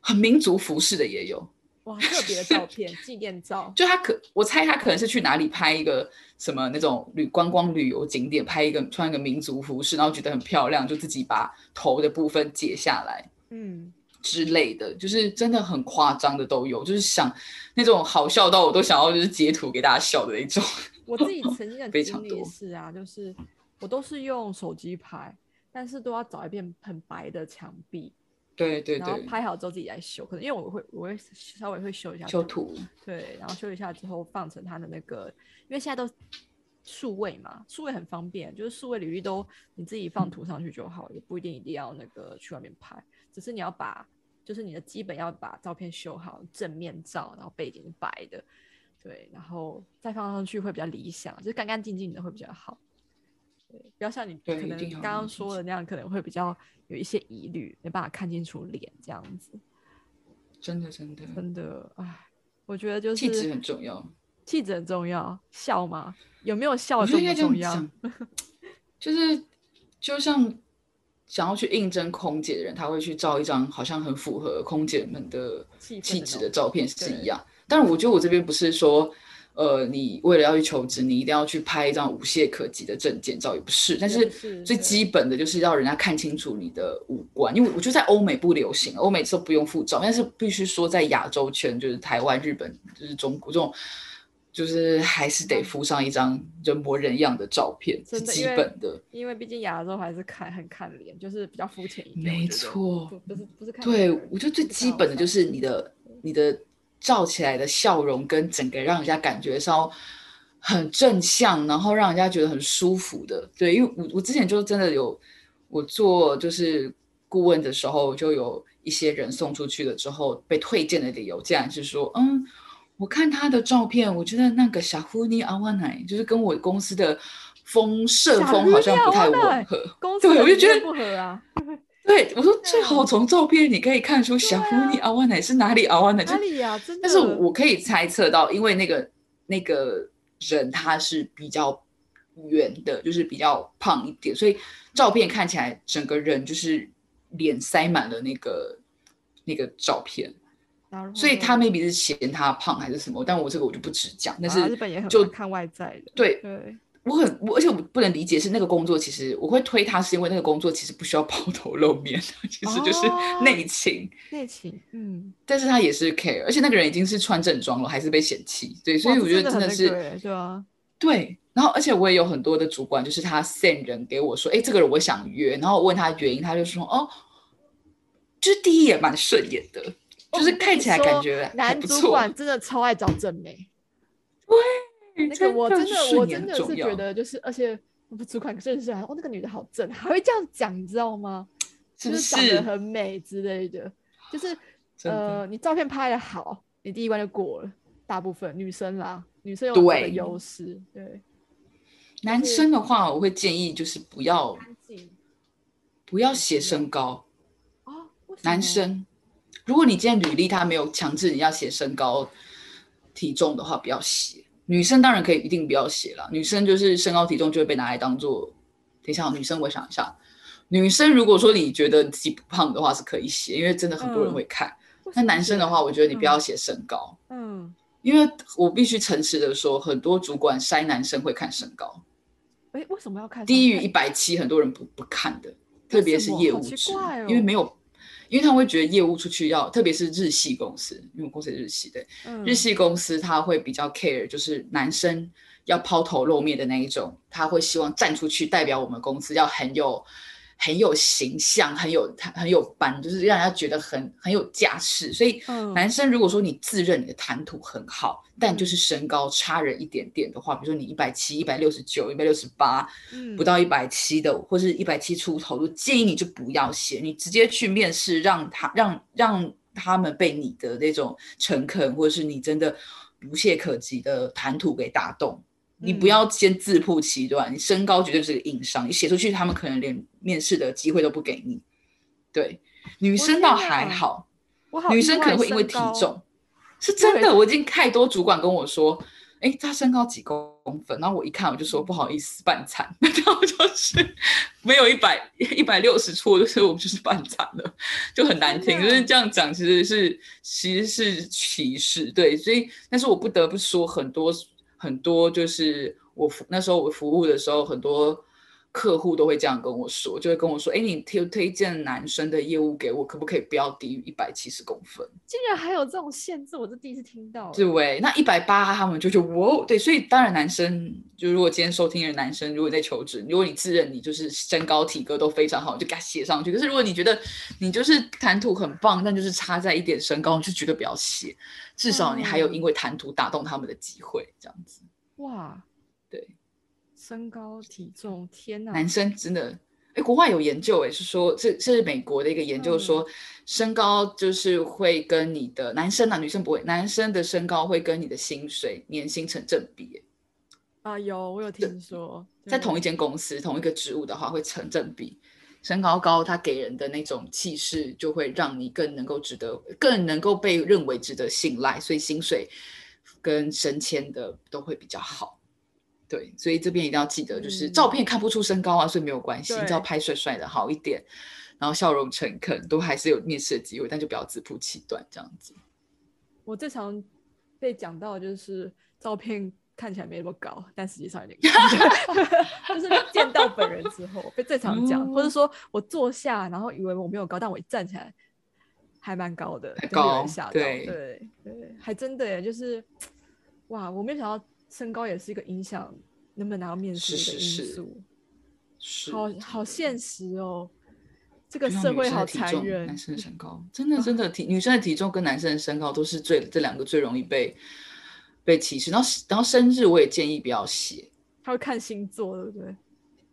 很民族服饰的也有。哇特别的照片，纪念照，就他可，我猜他可能是去哪里拍一个什么那种旅观光旅游景点，拍一个穿一个民族服饰，然后觉得很漂亮，就自己把头的部分解下来嗯，之类的，就是真的很夸张的都有，就是想那种好笑到我都想要就是截图给大家笑的那种。我自己曾经的 非经历常多是啊，就是我都是用手机拍，但是都要找一片很白的墙壁，对对然后，拍好之后自己来修，可能因为我会我会稍微会修一下修，图，对，然后修一下之后放成它的那个，因为现在都数位嘛，数位很方便，就是数位履历都你自己放图上去就好，也不一定一定要那个去外面拍，只是你要把就是你的基本要把照片修好，正面照，然后背景是白的，对，然后再放上去会比较理想，就是干干净净的会比较好。对，不要像你可能刚刚说的那样，可能会比较有一些疑虑，没办法看清楚脸这样子。真的真的，真的，哎，我觉得就是气质很重要。气质很重要，笑吗？有没有笑我觉得应该这重不重要？就是就像想要去应征空姐的人，他会去照一张好像很符合空姐们的气质的照片是一样。但是我觉得我这边不是说，呃，你为了要去求职，你一定要去拍一张无懈可击的证件照，也不是。但是最基本的就是要人家看清楚你的五官，因为我觉得在欧美不流行，欧美都不用护照，但是必须说在亚洲圈，就是台湾、日本，就是中国这种。就是还是得附上一张人模人样的照片，是基本的。因为毕竟亚洲还是看很看脸，就是比较肤浅一点。没错不不是不是看对，我觉得最基本的就是你的你的照起来的笑容跟整个让人家感觉稍很正向，然后让人家觉得很舒服的。对，因为我我之前就真的有我做就是顾问的时候，就有一些人送出去了之后被推荐的理由，竟然是说，嗯。我看他的照片，我觉得那个小狐狸阿瓦奶就是跟我公司的风社风好像不太吻合。公司对我就觉得不合啊，对，我说最啊好从照片你可以看出小狐狸阿瓦奶是哪里阿瓦奶，就哪里呀？真的。但是我可以猜测到，因为那个那个人他是比较圆的，就是比较胖一点，所以照片看起来整个人就是脸塞满了那个那个照片，所以他 maybe 是嫌他胖还是什么，但我这个我就不直讲。但是啊日本也很就看外在的，对对，我很我，而且我不能理解是那个工作，其实我会推他，是因为那个工作其实不需要抛头露面，其实就是哦内勤。内勤，嗯，但是他也是 care，而且那个人已经是穿正装了，还是被嫌弃，对，所以我觉得真的是个欸对啊，对。然后，而且我也有很多的主管，就是他 send 人给我说，哎，这个人我想约，然后我问他原因，他就说，哦，就是第一眼蛮顺眼的，就是看起来感觉还男主。管真的超爱找正妹，对那个我真的我真的是觉得就是，而且我们主管认识来，哦，那个女的好正，还会这样讲，你知道吗？是不就是长得很美之类的，就是呃，你照片拍的好，你第一关就过了。大部分女生啦，女生有这个优势，对，男生的话，我会建议就是不要不要写身高，哦。男生，如果你今天履历他没有强制你要写身高、体重的话，不要写。女生当然可以一定不要写了，女生就是身高体重就会被拿来当做。等一下，女生我想一下，女生如果说你觉得自己不胖的话是可以写，因为真的很多人嗯会看。那男生的话，我觉得你不要写身高，嗯，因为我必须诚实的说，很多主管筛男生会看身高，哎，为什么要看？低于一百七，很多人不不看的，特别是业务职，哦因为没有，因为他们会觉得业务出去要，特别是日系公司，因为我公司也是日系的，嗯。日系公司他会比较 care，就是男生要抛头露面的那一种，他会希望站出去代表我们公司，要很有很有形象，很有很有班，就是让人家觉得很很有架势。所以嗯男生如果说你自认你的谈吐很好，但就是身高差人一点点的话，比如说你一百七、一百六十九、一百六十八，嗯不到一百七的，或是一百七出头，我建议你就不要写，你直接去面试，让他让让他们被你的那种诚恳，或者是你真的无懈可击的谈吐给打动。你不要先自曝其短，你身高绝对是个硬伤，你写出去他们可能连面试的机会都不给你。对，女生倒还好，女生可能会因为体重，是真的。我已经太多主管跟我说。哎，他身高几公分？然后我一看，我就说不好意思，半残。然后就是没有一百一百六十出，就是我们就是半残了，就很难听。就是这样讲，其实是其实是歧视，对。所以，但是我不得不说，很多很多，就是我服那时候我服务的时候，很多。客户都会这样跟我说，就会跟我说：“哎，你推推荐男生的业务给我，可不可以不要低于一百七十公分？”竟然还有这种限制，我是第一次听到。对，那一百八他们就就哇，对，所以当然男生就如果今天收听的男生，如果在求职，如果你自认你就是身高体格都非常好，就给他写上去。可是如果你觉得你就是谈吐很棒，但就是差在一点身高，就绝对不要写。至少你还有因为谈吐打动他们的机会，这样子。哇，对。身高体重，天哪！男生真的，哎，国外有研究，哎，是说这是美国的一个研究，说身高就是会跟你的男生啊，女生不会，男生的身高会跟你的薪水年薪成正比。啊，有，我有听说，在同一间公司同一个职务的话会成正比，身高高，他给人的那种气势就会让你更能够值得，更能够被认为值得信赖，所以薪水跟升迁的都会比较好。对，所以这边一定要记得，就是照片看不出身高啊，所以没有关系，你只要拍帅帅的好一点，然后笑容诚恳，都还是有面试的机会，但就不要自曝其短这样子。我最常被讲到就是照片看起来没那么高，但实际上有点高，就是见到本人之后被最常讲，或者说我坐下然后以为我没有高，但我一站起来还蛮高的，高吓到，对对对，还真的耶，就是哇，我没想到。身高也是一个影响能不能拿到面试的因素，是好好现实哦。这个社会好残忍。男生的身高真的 真的体女生的体重跟男生的身高都是最这两个最容易被被歧视。然后然后生日我也建议不要写，他会看星座对不对？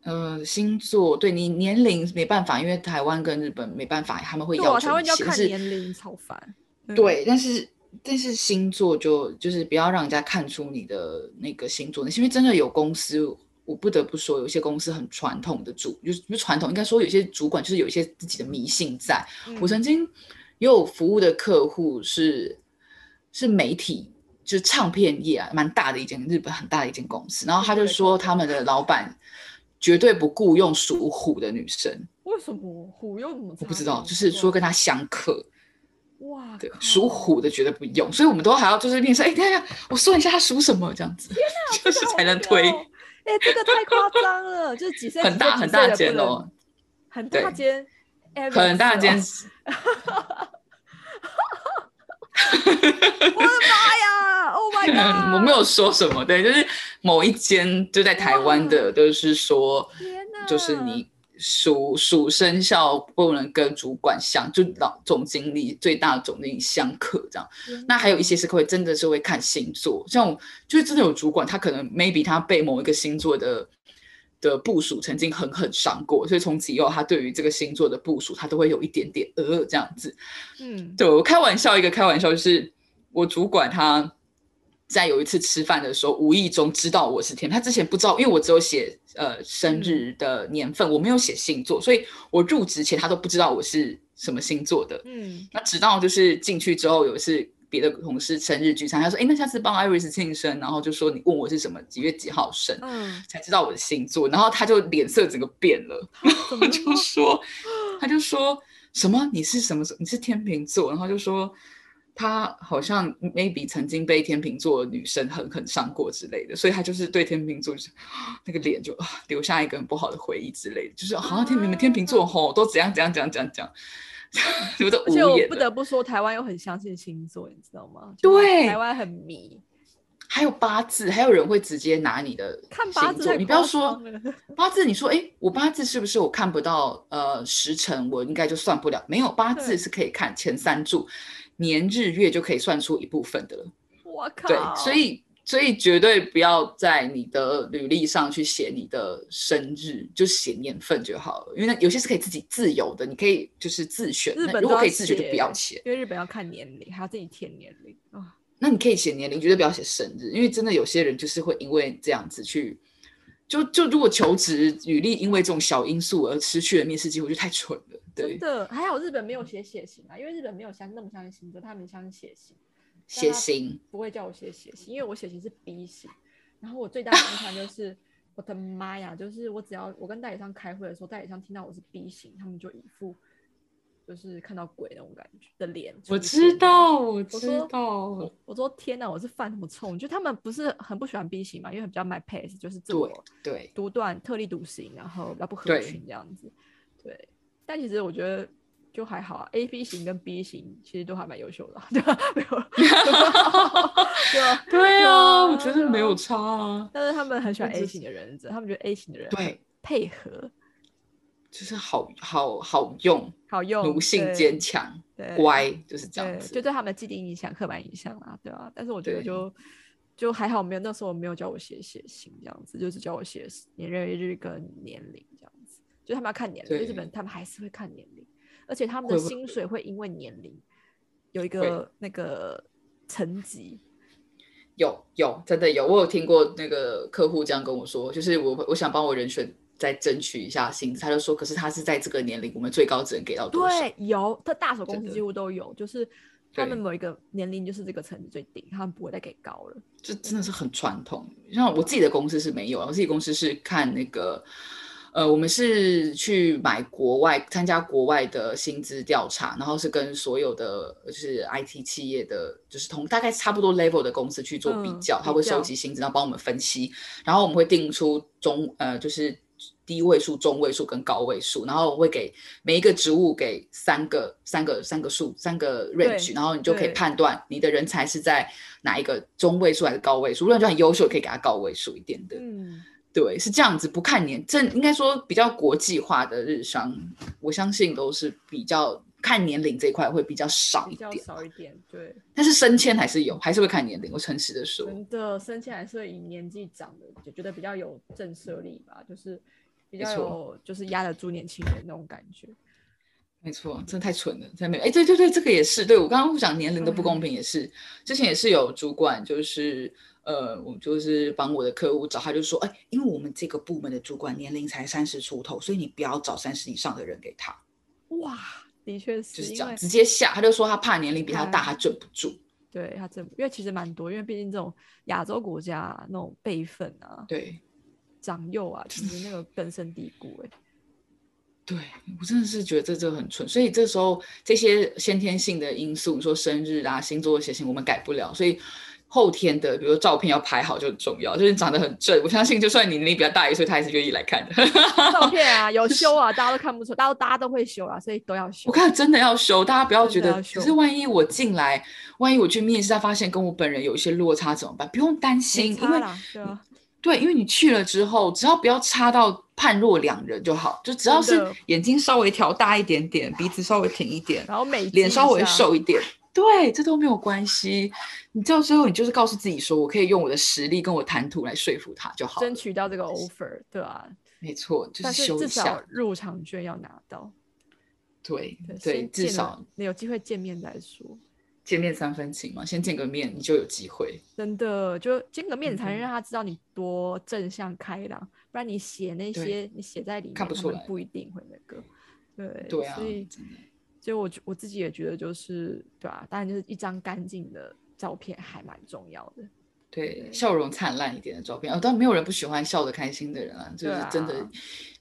呃，星座对你年龄没办法，因为台湾跟日本没办法，他们会要求要看年龄，超烦。对，但是。但是星座就就是不要让人家看出你的那个星座，那因为真的有公司，我不得不说，有些公司很传统的主，就是传统，应该说有些主管就是有一些自己的迷信在。我曾经也有服务的客户是是媒体，就是唱片业啊，蛮大的一间日本很大的一间公司，然后他就说他们的老板绝对不雇佣属虎的女生。为什么虎又怎么？我不知道，就是说跟他相克。哇，对，属虎的绝对不用，所以我们都还要就是面试，哎，看看我算一下他属什么这样子，就是才能推。哎，这个太夸张了，就是 几岁很大很大间哦，很大间，很大间。我的妈呀！Oh my god！我没有说什么，对，就是某一间就在台湾的，就是说，就是你。属属生肖不能跟主管相，就老总经理最大的总经理相克这样。那还有一些是会真的是会看星座，像就是真的有主管，他可能 maybe 他被某一个星座的的部署曾经狠狠伤过，所以从此以后他对于这个星座的部署，他都会有一点点呃这样子。嗯，对我开玩笑一个开玩笑，就是我主管他。在有一次吃饭的时候，无意中知道我是天，他之前不知道，因为我只有写呃生日的年份，我没有写星座，所以我入职前他都不知道我是什么星座的。嗯，那直到就是进去之后，有一次别的同事生日聚餐，他说：“哎，那下次帮 Iris 庆生。”然后就说：“你问我是什么几月几号生？”嗯，才知道我的星座，然后他就脸色整个变了，然后 就说，他就说什么你是什么？你是天秤座？然后就说。他好像 maybe 曾经被天秤座女生狠狠伤过之类的，所以他就是对天秤座是那个脸就留下一个很不好的回忆之类的，就是好像天你们天秤座吼都怎样怎样怎样怎样讲，觉得无言。而且我不得不说，台湾又很相信星座，你知道吗？对，台湾很迷，还有八字，还有人会直接拿你的看八字，你不要说八字，你说哎，我八字是不是我看不到呃时辰，我应该就算不了？没有，八字是可以看前三柱。年日月就可以算出一部分的了。我靠！对，所以所以绝对不要在你的履历上去写你的生日，就写年份就好了。因为那有些是可以自己自由的，你可以就是自选。日本如果可以自选就不要写，因为日本要看年龄，还要自己填年龄啊。那你可以写年龄，绝对不要写生日，因为真的有些人就是会因为这样子去，就就如果求职履历因为这种小因素而失去了面试机会，就太蠢了。对真的，还好日本没有写血型啊，因为日本没有相那么相信星座，他们相信血型。血型不会叫我写血型，因为我血型是 B 型。然后我最大的印象就是，我的妈呀！就是我只要我跟代理商开会的时候，代理商听到我是 B 型，他们就一副就是看到鬼那种感觉的脸。我知道，我知道。我说天哪，我是犯什么错？就他们不是很不喜欢 B 型嘛，因为比较 my pace，就是自我对独断、特立独行，然后比较不合群这样子。对，但其实我觉得。就还好啊，A B 型跟 B 型其实都还蛮优秀的，对吧？没有，对啊，对啊，我觉得没有差啊。但是他们很喜欢 A 型的人，他们觉得 A 型的人对配合，就是好好好用，好用，奴性坚强，乖，就是这样子。就对他们的既定印象、刻板印象啊，对啊。但是我觉得就就还好，没有那时候没有教我写写信这样子，就是教我写年月日跟年龄这样子。就他们要看年龄，日本他们还是会看年龄。而且他们的薪水会因为年龄有一个那个层级，有有真的有，我有听过那个客户这样跟我说，就是我我想帮我人选再争取一下薪资，他就说，可是他是在这个年龄，我们最高只能给到多少？对，有，他大手公司几乎都有，就是他们某一个年龄就是这个层级最顶，他们不会再给高了。这真的是很传统，像我自己的公司是没有，我自己公司是看那个。呃，我们是去买国外参加国外的薪资调查，然后是跟所有的就是 IT 企业的，就是同大概差不多 level 的公司去做比较，他会收集薪资，然后帮我们分析，然后我们会定出中呃就是低位数、中位数跟高位数，然后会给每一个职务给三个三个三个数三个 range，然后你就可以判断你的人才是在哪一个中位数还是高位数，如果就很优秀，可以给他高位数一点的。嗯。对，是这样子，不看年，这应该说比较国际化的日商，我相信都是比较看年龄这一块会比较少一点，少一点，对。但是升迁还是有，还是会看年龄。我诚实的说，真的升迁还是会以年纪长的，就觉得比较有震慑力吧，就是比较有，就是压得住年轻人那种感觉。没错，真的太蠢了，真没有。哎，对对对，这个也是，对我刚刚讲年龄的不公平也是，之前也是有主管就是。呃，我就是帮我的客户找，他就说，哎，因为我们这个部门的主管年龄才三十出头，所以你不要找三十以上的人给他。哇，的确是，就是这样，直接下，他就说他怕年龄比他大，他镇不住。对他镇，因为其实蛮多，因为毕竟这种亚洲国家那种辈分啊，对，长幼啊，其实那个根深蒂固。哎，对我真的是觉得这这很蠢，所以这时候这些先天性的因素，你说生日啊、星座的血型，我们改不了，所以。后天的，比如照片要拍好就很重要，就是长得很正。我相信，就算你年龄比较大一岁，他还是愿意来看 的。照片啊，有修啊，大家都看不出，大家大家都会修啊，所以都要修。我看真的要修，大家不要觉得。可是万一我进来，万一我去面试，他发现跟我本人有一些落差怎么办？不用担心，因为对，因为你去了之后，只要不要差到判若两人就好，就只要是眼睛稍微调大一点点，鼻子稍微挺一点，然后美脸稍微瘦一点。对，这都没有关系。你到最后，你就是告诉自己说，我可以用我的实力跟我谈吐来说服他就好，争取到这个 offer，对吧？没错，就是至少入场券要拿到。对对，至少你有机会见面再说。见面三分情嘛，先见个面，你就有机会。真的，就见个面才能让他知道你多正向开朗，不然你写那些，你写在里面看不出来，不一定会那个。对对啊，所以。所以，我我自己也觉得，就是对吧？当然，就是一张干净的照片还蛮重要的。对，笑容灿烂一点的照片，哦，当然没有人不喜欢笑得开心的人啊，就是真的。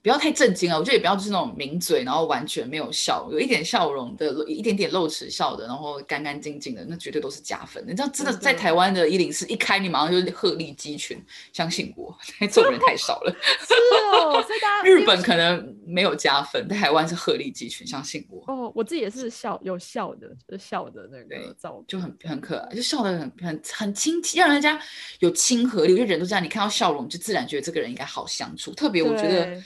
不要太震惊啊！我觉得也不要就是那种抿嘴，然后完全没有笑，有一点笑容的，一点点露齿笑的，然后干干净净的，那绝对都是加分。你知道，真的在台湾的一零四一开，你马上就是鹤立鸡群。相信我，这种人太少了。是哦，所以大家 日本可能没有加分，台湾是鹤立鸡群。相信我。哦，我自己也是笑，有笑的，就是笑的那个照，就很很可爱，就笑的很很很亲切，让人家有亲和力。有些人都这样，你看到笑容，就自然觉得这个人应该好相处。特别我觉得。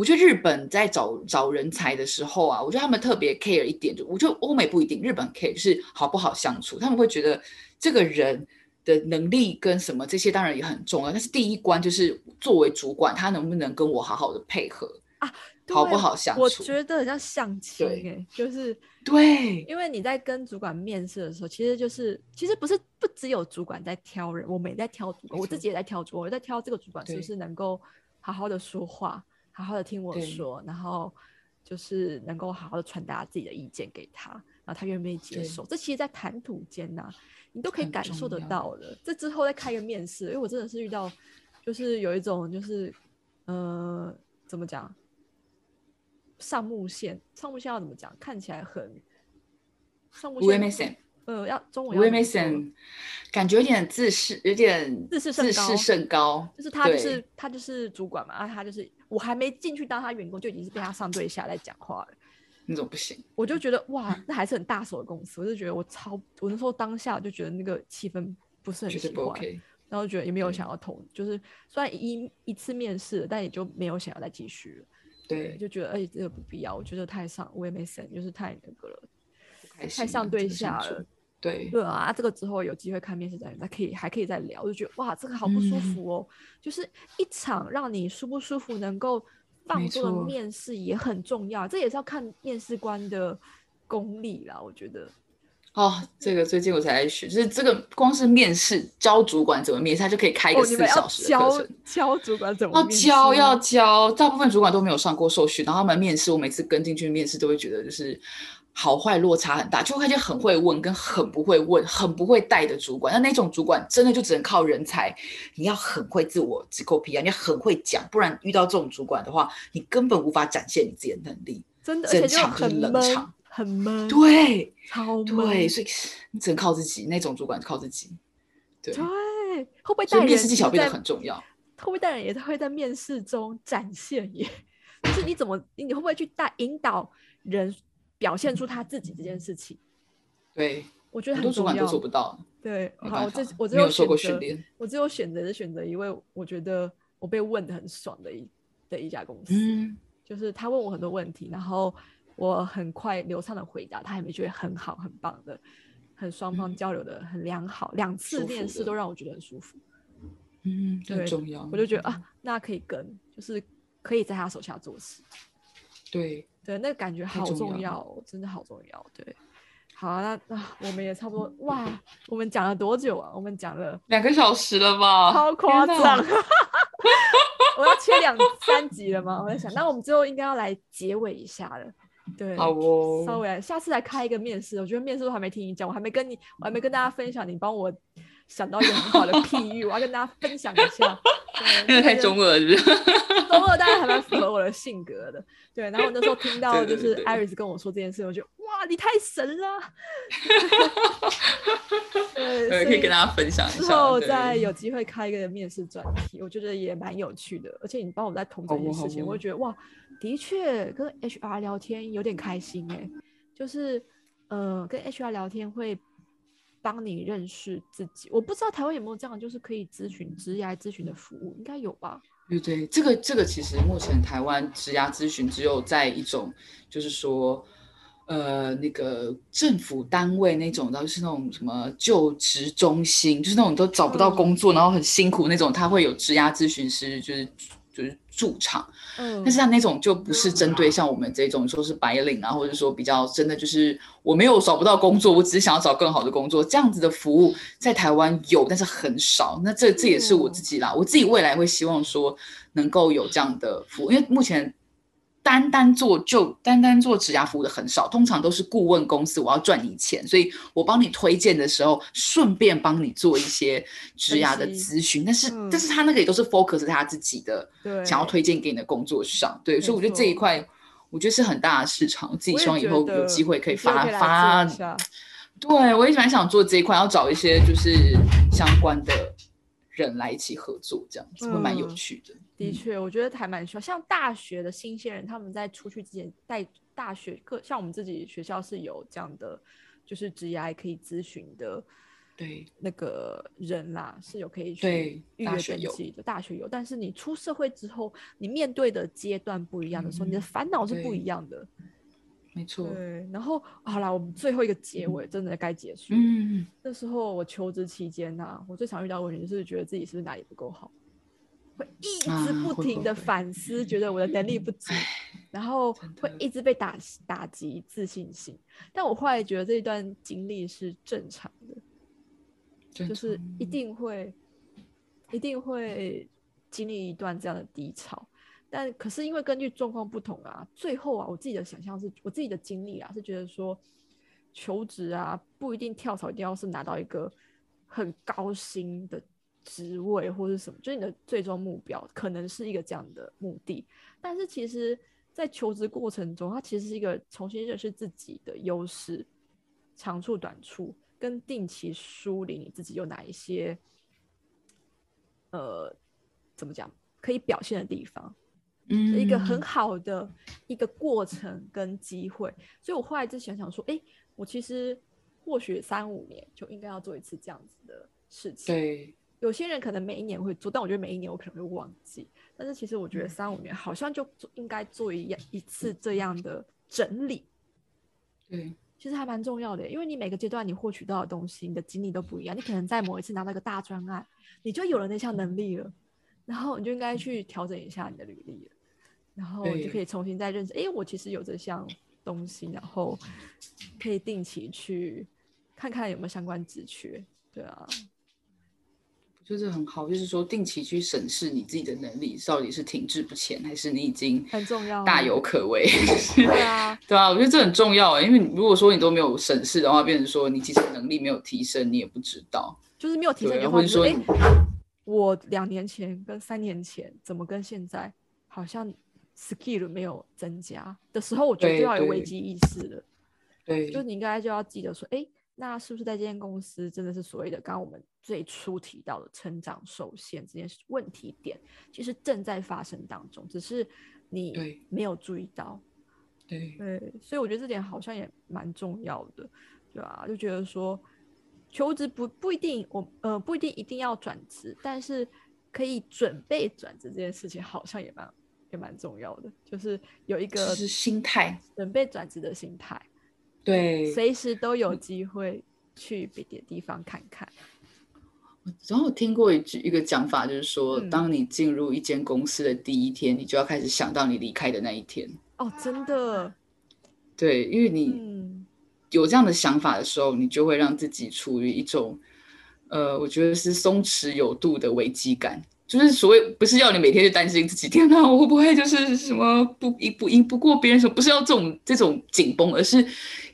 我觉得日本在找找人才的时候啊，我觉得他们特别 care 一点，就我觉得欧美不一定，日本 care 就是好不好相处，他们会觉得这个人的能力跟什么这些当然也很重要，但是第一关就是作为主管，他能不能跟我好好的配合啊，好不好相处？我觉得很像相亲对哎，就是对，因为你在跟主管面试的时候，其实就是其实不是不只有主管在挑人，我们也在挑主管，我自己也在挑主管，我在挑这个主管是不是能够好好的说话，好好的听我对说，然后就是能够好好的传达自己的意见给他，然后他愿不愿意接受。这其实，在谈吐间呐、你都可以感受得到的。这之后再开个面试，因为我真的是遇到，就是有一种就是呃，怎么讲？上目线，上目线要怎么讲？看起来很上木无线呃，要中文无要怎么说 MSN 感觉有点自视，有点自视甚高自视甚高，就是他就是他就是主管嘛，啊，他就是我还没进去当他员工，就已经是被他上对下在讲话了。那种不行。我就觉得哇，那还是很大手的公司，我就觉得我超，我那时候当下就觉得那个气氛不是很绝对不喜欢，OK。然后觉得也没有想要投，就是虽然一一次面试，但也就没有想要再继续了。对，就觉得哎、这个不必要，我觉得太上我也没审，就是太那个了，太像对这个相处下了。对，对啊，这个之后有机会看面试再再可以还可以再聊，就觉得哇，这个好不舒嗯服哦。就是一场让你舒不舒服能够放没松的面试也很重要，这也是要看面试官的功力啦。我觉得哦，这个最近我才在学，就是这个光是面试教主管怎么面试，他就可以开一哦，个四小时的课教程。教主管怎么要教要教，大部分主管都没有上过受训，然后他们面试，我每次跟进去面试都会觉得就是好坏落差很大，就会发现很会问跟很不会问、很不会带的主管，那那种主管真的就只能靠人才，你要很会自我自扣皮啊，你要很会讲，不然遇到这种主管的话，你根本无法展现你自己的能力。真的，而且就很冷场，很闷，对超闷，对，所以你只能靠自己，那种主管靠自己。对，对，会不会带人？面试技巧变得很重要。会不会带人也会在面试中展现耶？就是你怎么，你会不会去带引导人表现出他自己这件事情？对，我觉得很很重要。多主管都做不到，对，好，我这我只有选择。我只有选择是选择一位我觉得我被问的很爽的一的一家公司，嗯，就是他问我很多问题，然后我很快流畅的回答，他也没觉得很好很棒的，很双方嗯交流的很良好，两次面试都让我觉得很舒服。嗯，这很对重要。我就觉得啊，那可以跟，就是可以在他手下做事。对，对，那个感觉好重要重要哦，真的好重要。对，好啊，那那我们也差不多哇，我们讲了多久啊？我们讲了两个小时了吧？超夸天张哪，我要切两三集了吗？我在想，那我们最后应该要来结尾一下了。对，好哦，稍微来下次来开一个面试，我觉得面试都还没听你讲，我还没跟你，我还没跟大家分享，你帮我想到一个很好的譬喻，我要跟大家分享一下。对 因为太中二了，是不是？中二，但是还蛮符合我的性格的。对，然后我那时候听到就是 Iris 跟我说这件事，我就哇，你太神了。对，可以跟大家分享一之下。之后再有机会开一个面试专题，我觉得也蛮有趣的。而且你帮我在统整一些事情，我会觉得哇，的确跟 HR 聊天有点开心哎、就是呃，跟 HR 聊天会帮你认识自己。我不知道台湾有没有这样，就是可以咨询职业咨询的服务，应该有吧？对对，这个这个其实目前台湾职涯咨询只有在一种，就是说，呃，那个政府单位那种，然后是那种什么就职中心，就是那种都找不到嗯工作，然后很辛苦那种，他会有职涯咨询师，就是就是驻场。嗯，但是像那种就不是针对像我们这种说是白领啊，或者说比较真的就是我没有找不到工作，我只是想要找更好的工作，这样子的服务在台湾有，但是很少。那这这也是我自己啦，我自己未来会希望说能够有这样的服务，因为目前。单单做就单单做职涯服务的很少，通常都是顾问公司，我要赚你钱，所以我帮你推荐的时候，顺便帮你做一些职涯的咨询，但是、嗯。但是他那个也都是 focus 在他自己的，想要推荐给你的工作上，对，所以我觉得这一块，我觉得是很大的市场，我自己希望以后有机会可以发发对我也蛮想做这一块，要找一些就是相关的人来一起合作，这样子会蛮有嗯。趣的。嗯的确，我觉得还蛮需要。像大学的新鲜人，他们在出去之前带大学各，像我们自己学校是有这样的，就是职涯可以咨询的对那个人啦，是有可以去对预约登记的。大学有，但是你出社会之后，你面对的阶段不一样的时候，你的嗯烦恼是不一样的。没错。对，然后好啦，我们最后一个结尾真的该结束。嗯，那时候我求职期间呐、我最常遇到的问题就是觉得自己是不是哪里不够好，会一直啊不停的会会会反思，觉得我的能力不足，然后会一直被打打击自信心。但我后来觉得这一段经历是正常的，正就是一定会一定会经历一段这样的低潮。但可是因为根据状况不同啊，最后啊，我自己的想象是我自己的经历啊，是觉得说求职啊，不一定跳槽一定要是拿到一个很高薪的职位或是什么，就是你的最终目标可能是一个这样的目的。但是其实，在求职过程中，它其实是一个重新认识自己的优势、长处、短处，跟定期梳理你自己有哪一些，呃，怎么讲可以表现的地方。嗯一个很好的一个过程跟机会，所以我后来就想想说，哎、我其实或许三五年就应该要做一次这样子的事情。，对，有些人可能每一年会做，但我觉得每一年我可能会忘记。但是其实我嗯觉得三五年好像就应该做一样一次这样的整理，对，其实还蛮重要的，因为你每个阶段你获取到的东西，你的经历都不一样。你可能在某一次拿到一个大专案，你就有了那项能力了，然后你就应该去调整一下你的履历了，然后你就可以重新再认识，诶，我其实有这项东西，然后可以定期去看看有没有相关职缺。对啊，就是很好，就是说定期去审视你自己的能力到底是停滞不前，还是你已经很重要啊大有可为。对啊，对啊，我觉得这很重要啊，因为如果说你都没有审视的话，变成说你其实能力没有提升，你也不知道。就是没有提升对的话，或者说你，我两年前跟三年前怎么跟现在好像 skill 没有增加的时候，我觉得就要有危对机意识了。对，就你应该就要记得说，哎，那是不是在这间公司真的是所谓的刚刚我们最初提到的成长受限这件事问题点，其实正在发生当中，只是你没有注意到。对，对，所以我觉得这点好像也蛮重要的，对吧、就觉得说，求职不不一定我呃不一定一定要转职，但是可以准备转职这件事情，好像也蛮也蛮重要的，就是有一个是心态。准备转职的心态。对，随时都有机会去别的地方看看。然后我听过一句一个讲法，就是说，嗯当你进入一间公司的第一天，你就要开始想到你离开的那一天。哦，真的，对，因为你嗯，有这样的想法的时候，你就会让自己处于一种，呃，我觉得是松弛有度的危机感。就是所谓不是要你每天去担心自己，天哪，我会不会就是什么不赢不赢不过别人什么？不是要这种这种紧绷，而是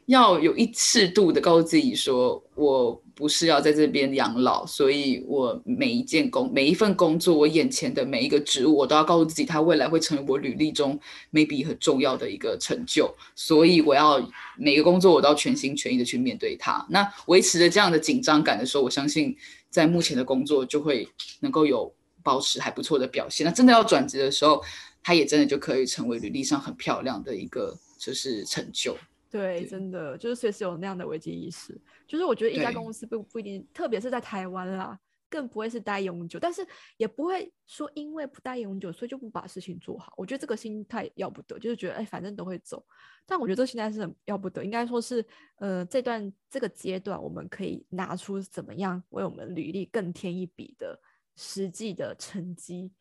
要有一适度的告诉自己说，我不是要在这边养老，所以我每一件工每一份工作，我眼前的每一个职务，我都要告诉自己，它未来会成为我履历中 maybe 很重要的一个成就，所以我要每个工作我都要全心全意的去面对它。那维持着这样的紧张感的时候，我相信在目前的工作就会能够有保持还不错的表现。那真的要转职的时候，它也真的就可以成为履历上很漂亮的一个就是成就。对，对真的就是随时有那样的危机意识。就是我觉得一家公司不不一定，特别是在台湾啦，更不会是待永久，但是也不会说因为不待永久，所以就不把事情做好。我觉得这个心态要不得，就是觉得哎，反正都会走。但我觉得这个心态是很要不得，应该说是呃这段这个阶段，我们可以拿出怎么样为我们履历更添一笔的实际的成绩，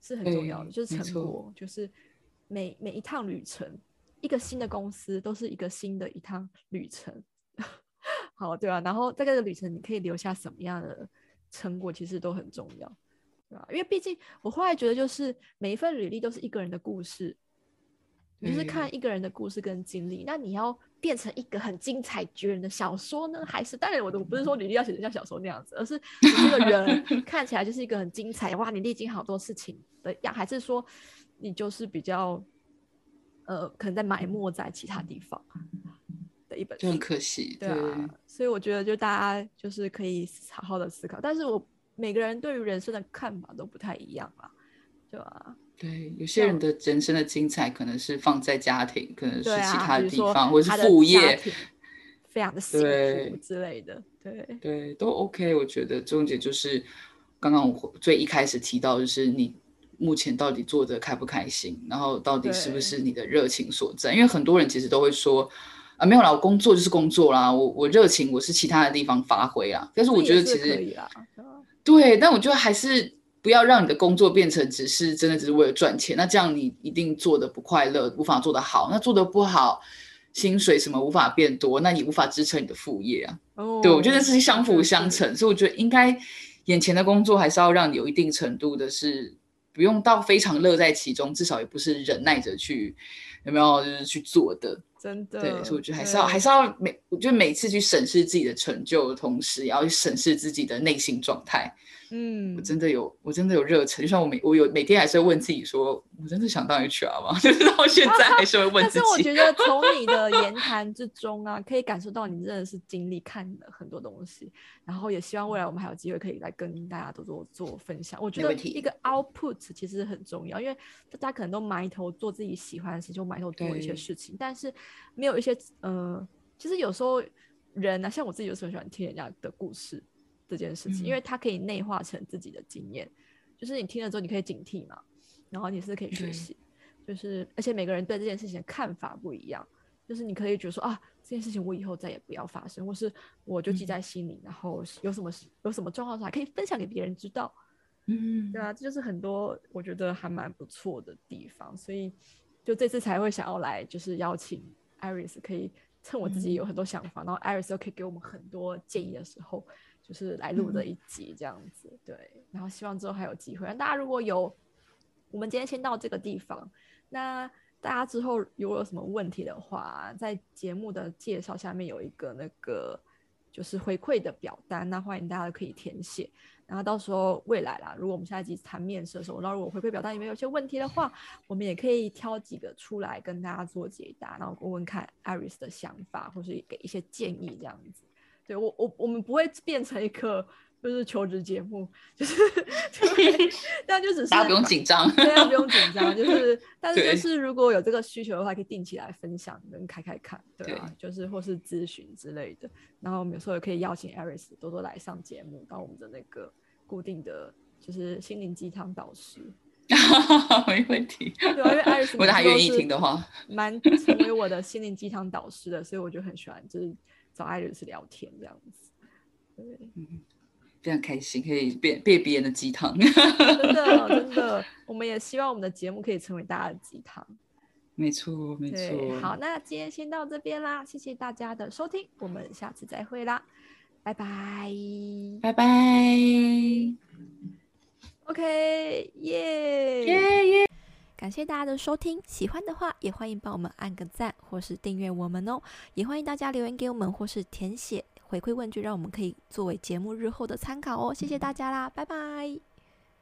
是很重要的，就是成果，就是每每一趟旅程。一个新的公司都是一个新的一趟旅程，好，对吧、然后在这个旅程，你可以留下什么样的成果，其实都很重要，对吧、因为毕竟我后来觉得，就是每一份履历都是一个人的故事，你就是看一个人的故事跟经历。那你要变成一个很精彩绝人的小说呢，还是当然我的我不是说履历要写成像小说那样子，而是你这个人 看起来就是一个很精彩，哇，你历经好多事情的样，还是说你就是比较呃，可能在埋没在其他地方的一本就很。可惜，对啊，所以我觉得就大家就是可以好好的思考，但是我每个人对于人生的看法都不太一样啦，对吧、对，有些人的人生的精彩可能是放在家庭，可能是其他地方，或是副业，非常的幸对福之类的，对对，都 OK。我觉得重点就是刚刚我最一开始提到，就是你目前到底做的开不开心，然后到底是不是你的热情所在？因为很多人其实都会说啊，没有啦，我工作就是工作啦，我我热情我是其他的地方发挥啊。但是我觉得其实对，但我觉得还是不要让你的工作变成只是真的只是为了赚钱，那这样你一定做的不快乐，无法做得好。那做的不好，薪水什么无法变多，那你无法支撑你的副业啊。哦，对，我觉得是相辅相成，所以我觉得应该。眼前的工作还是要让你有一定程度的，是不用到非常乐在其中，至少也不是忍耐着去，有没有就是去做的。真的，对，所以我觉得还是要还是要每，我觉得每次去审视自己的成就的同时，也要去审视自己的内心状态。嗯，我真的有，我真的有热忱。就像我每我有每天还是会问自己说，我真的想当 HR 吗？就是到现在还是会问自己。但是我觉得从你的言谈之中啊，可以感受到你真的是经历看了很多东西。然后也希望未来我们还有机会可以来跟大家多做做分享。我觉得一个 output 其实很重要，因为大家可能都埋头做自己喜欢的事情，就埋头做一些事情，但是没有一些呃，其实有时候人呢，像我自己有时候喜欢听人家的故事。这件事情，因为它可以内化成自己的经验，就是你听了之后，你可以警惕嘛，然后你是可以学习，就是而且每个人对这件事情的看法不一样，就是你可以觉得说啊，这件事情我以后再也不要发生，或是我就记在心里，然后有什么有什么状况的话可以分享给别人知道，嗯，对啊，这就是很多我觉得还蛮不错的地方，所以就这次才会想要来，就是邀请 Iris 可以趁我自己有很多想法，然后 Iris 又可以给我们很多建议的时候。就是来录这一集这样子，对，然后希望之后还有机会。那大家如果有，我们今天先到这个地方。那大家之后如果有什么问题的话，在节目的介绍下面有一个那个就是回馈的表单，那欢迎大家可以填写。然后到时候未来啦，如果我们下一集谈面试的时候，那如果回馈表单里面有些问题的话，我们也可以挑几个出来跟大家做解答，然后问问看 Iris 的想法，或是给一些建议这样子。对我我我们不会变成一个就是求职节目，就是，但就只是大家不用紧张，大家不用紧张，就是 但是就是如果有这个需求的话，可以定期来分享跟开开看，对啊，就是或是咨询之类的，然后我们有时候也可以邀请 Aris 多多来上节目，当我们的那个固定的就是心灵鸡汤导师，没问题，对啊，因为 Aris 如果他愿意听的话，蛮成为我的心灵鸡汤导师的，所以我就很喜欢就是。找爱人是聊天这样子，对，嗯，非常开心，可以变变别人的鸡汤，真的真的，我们也希望我们的节目可以成为大家的鸡汤，没错没错。好，那今天先到这边啦，谢谢大家的收听，我们下次再会啦，拜拜。拜拜，OK，耶。耶耶。感谢大家的收听，喜欢的话也欢迎帮我们按个赞或是订阅我们哦。也欢迎大家留言给我们或是填写回馈问句，让我们可以作为节目日后的参考哦。谢谢大家啦，拜拜。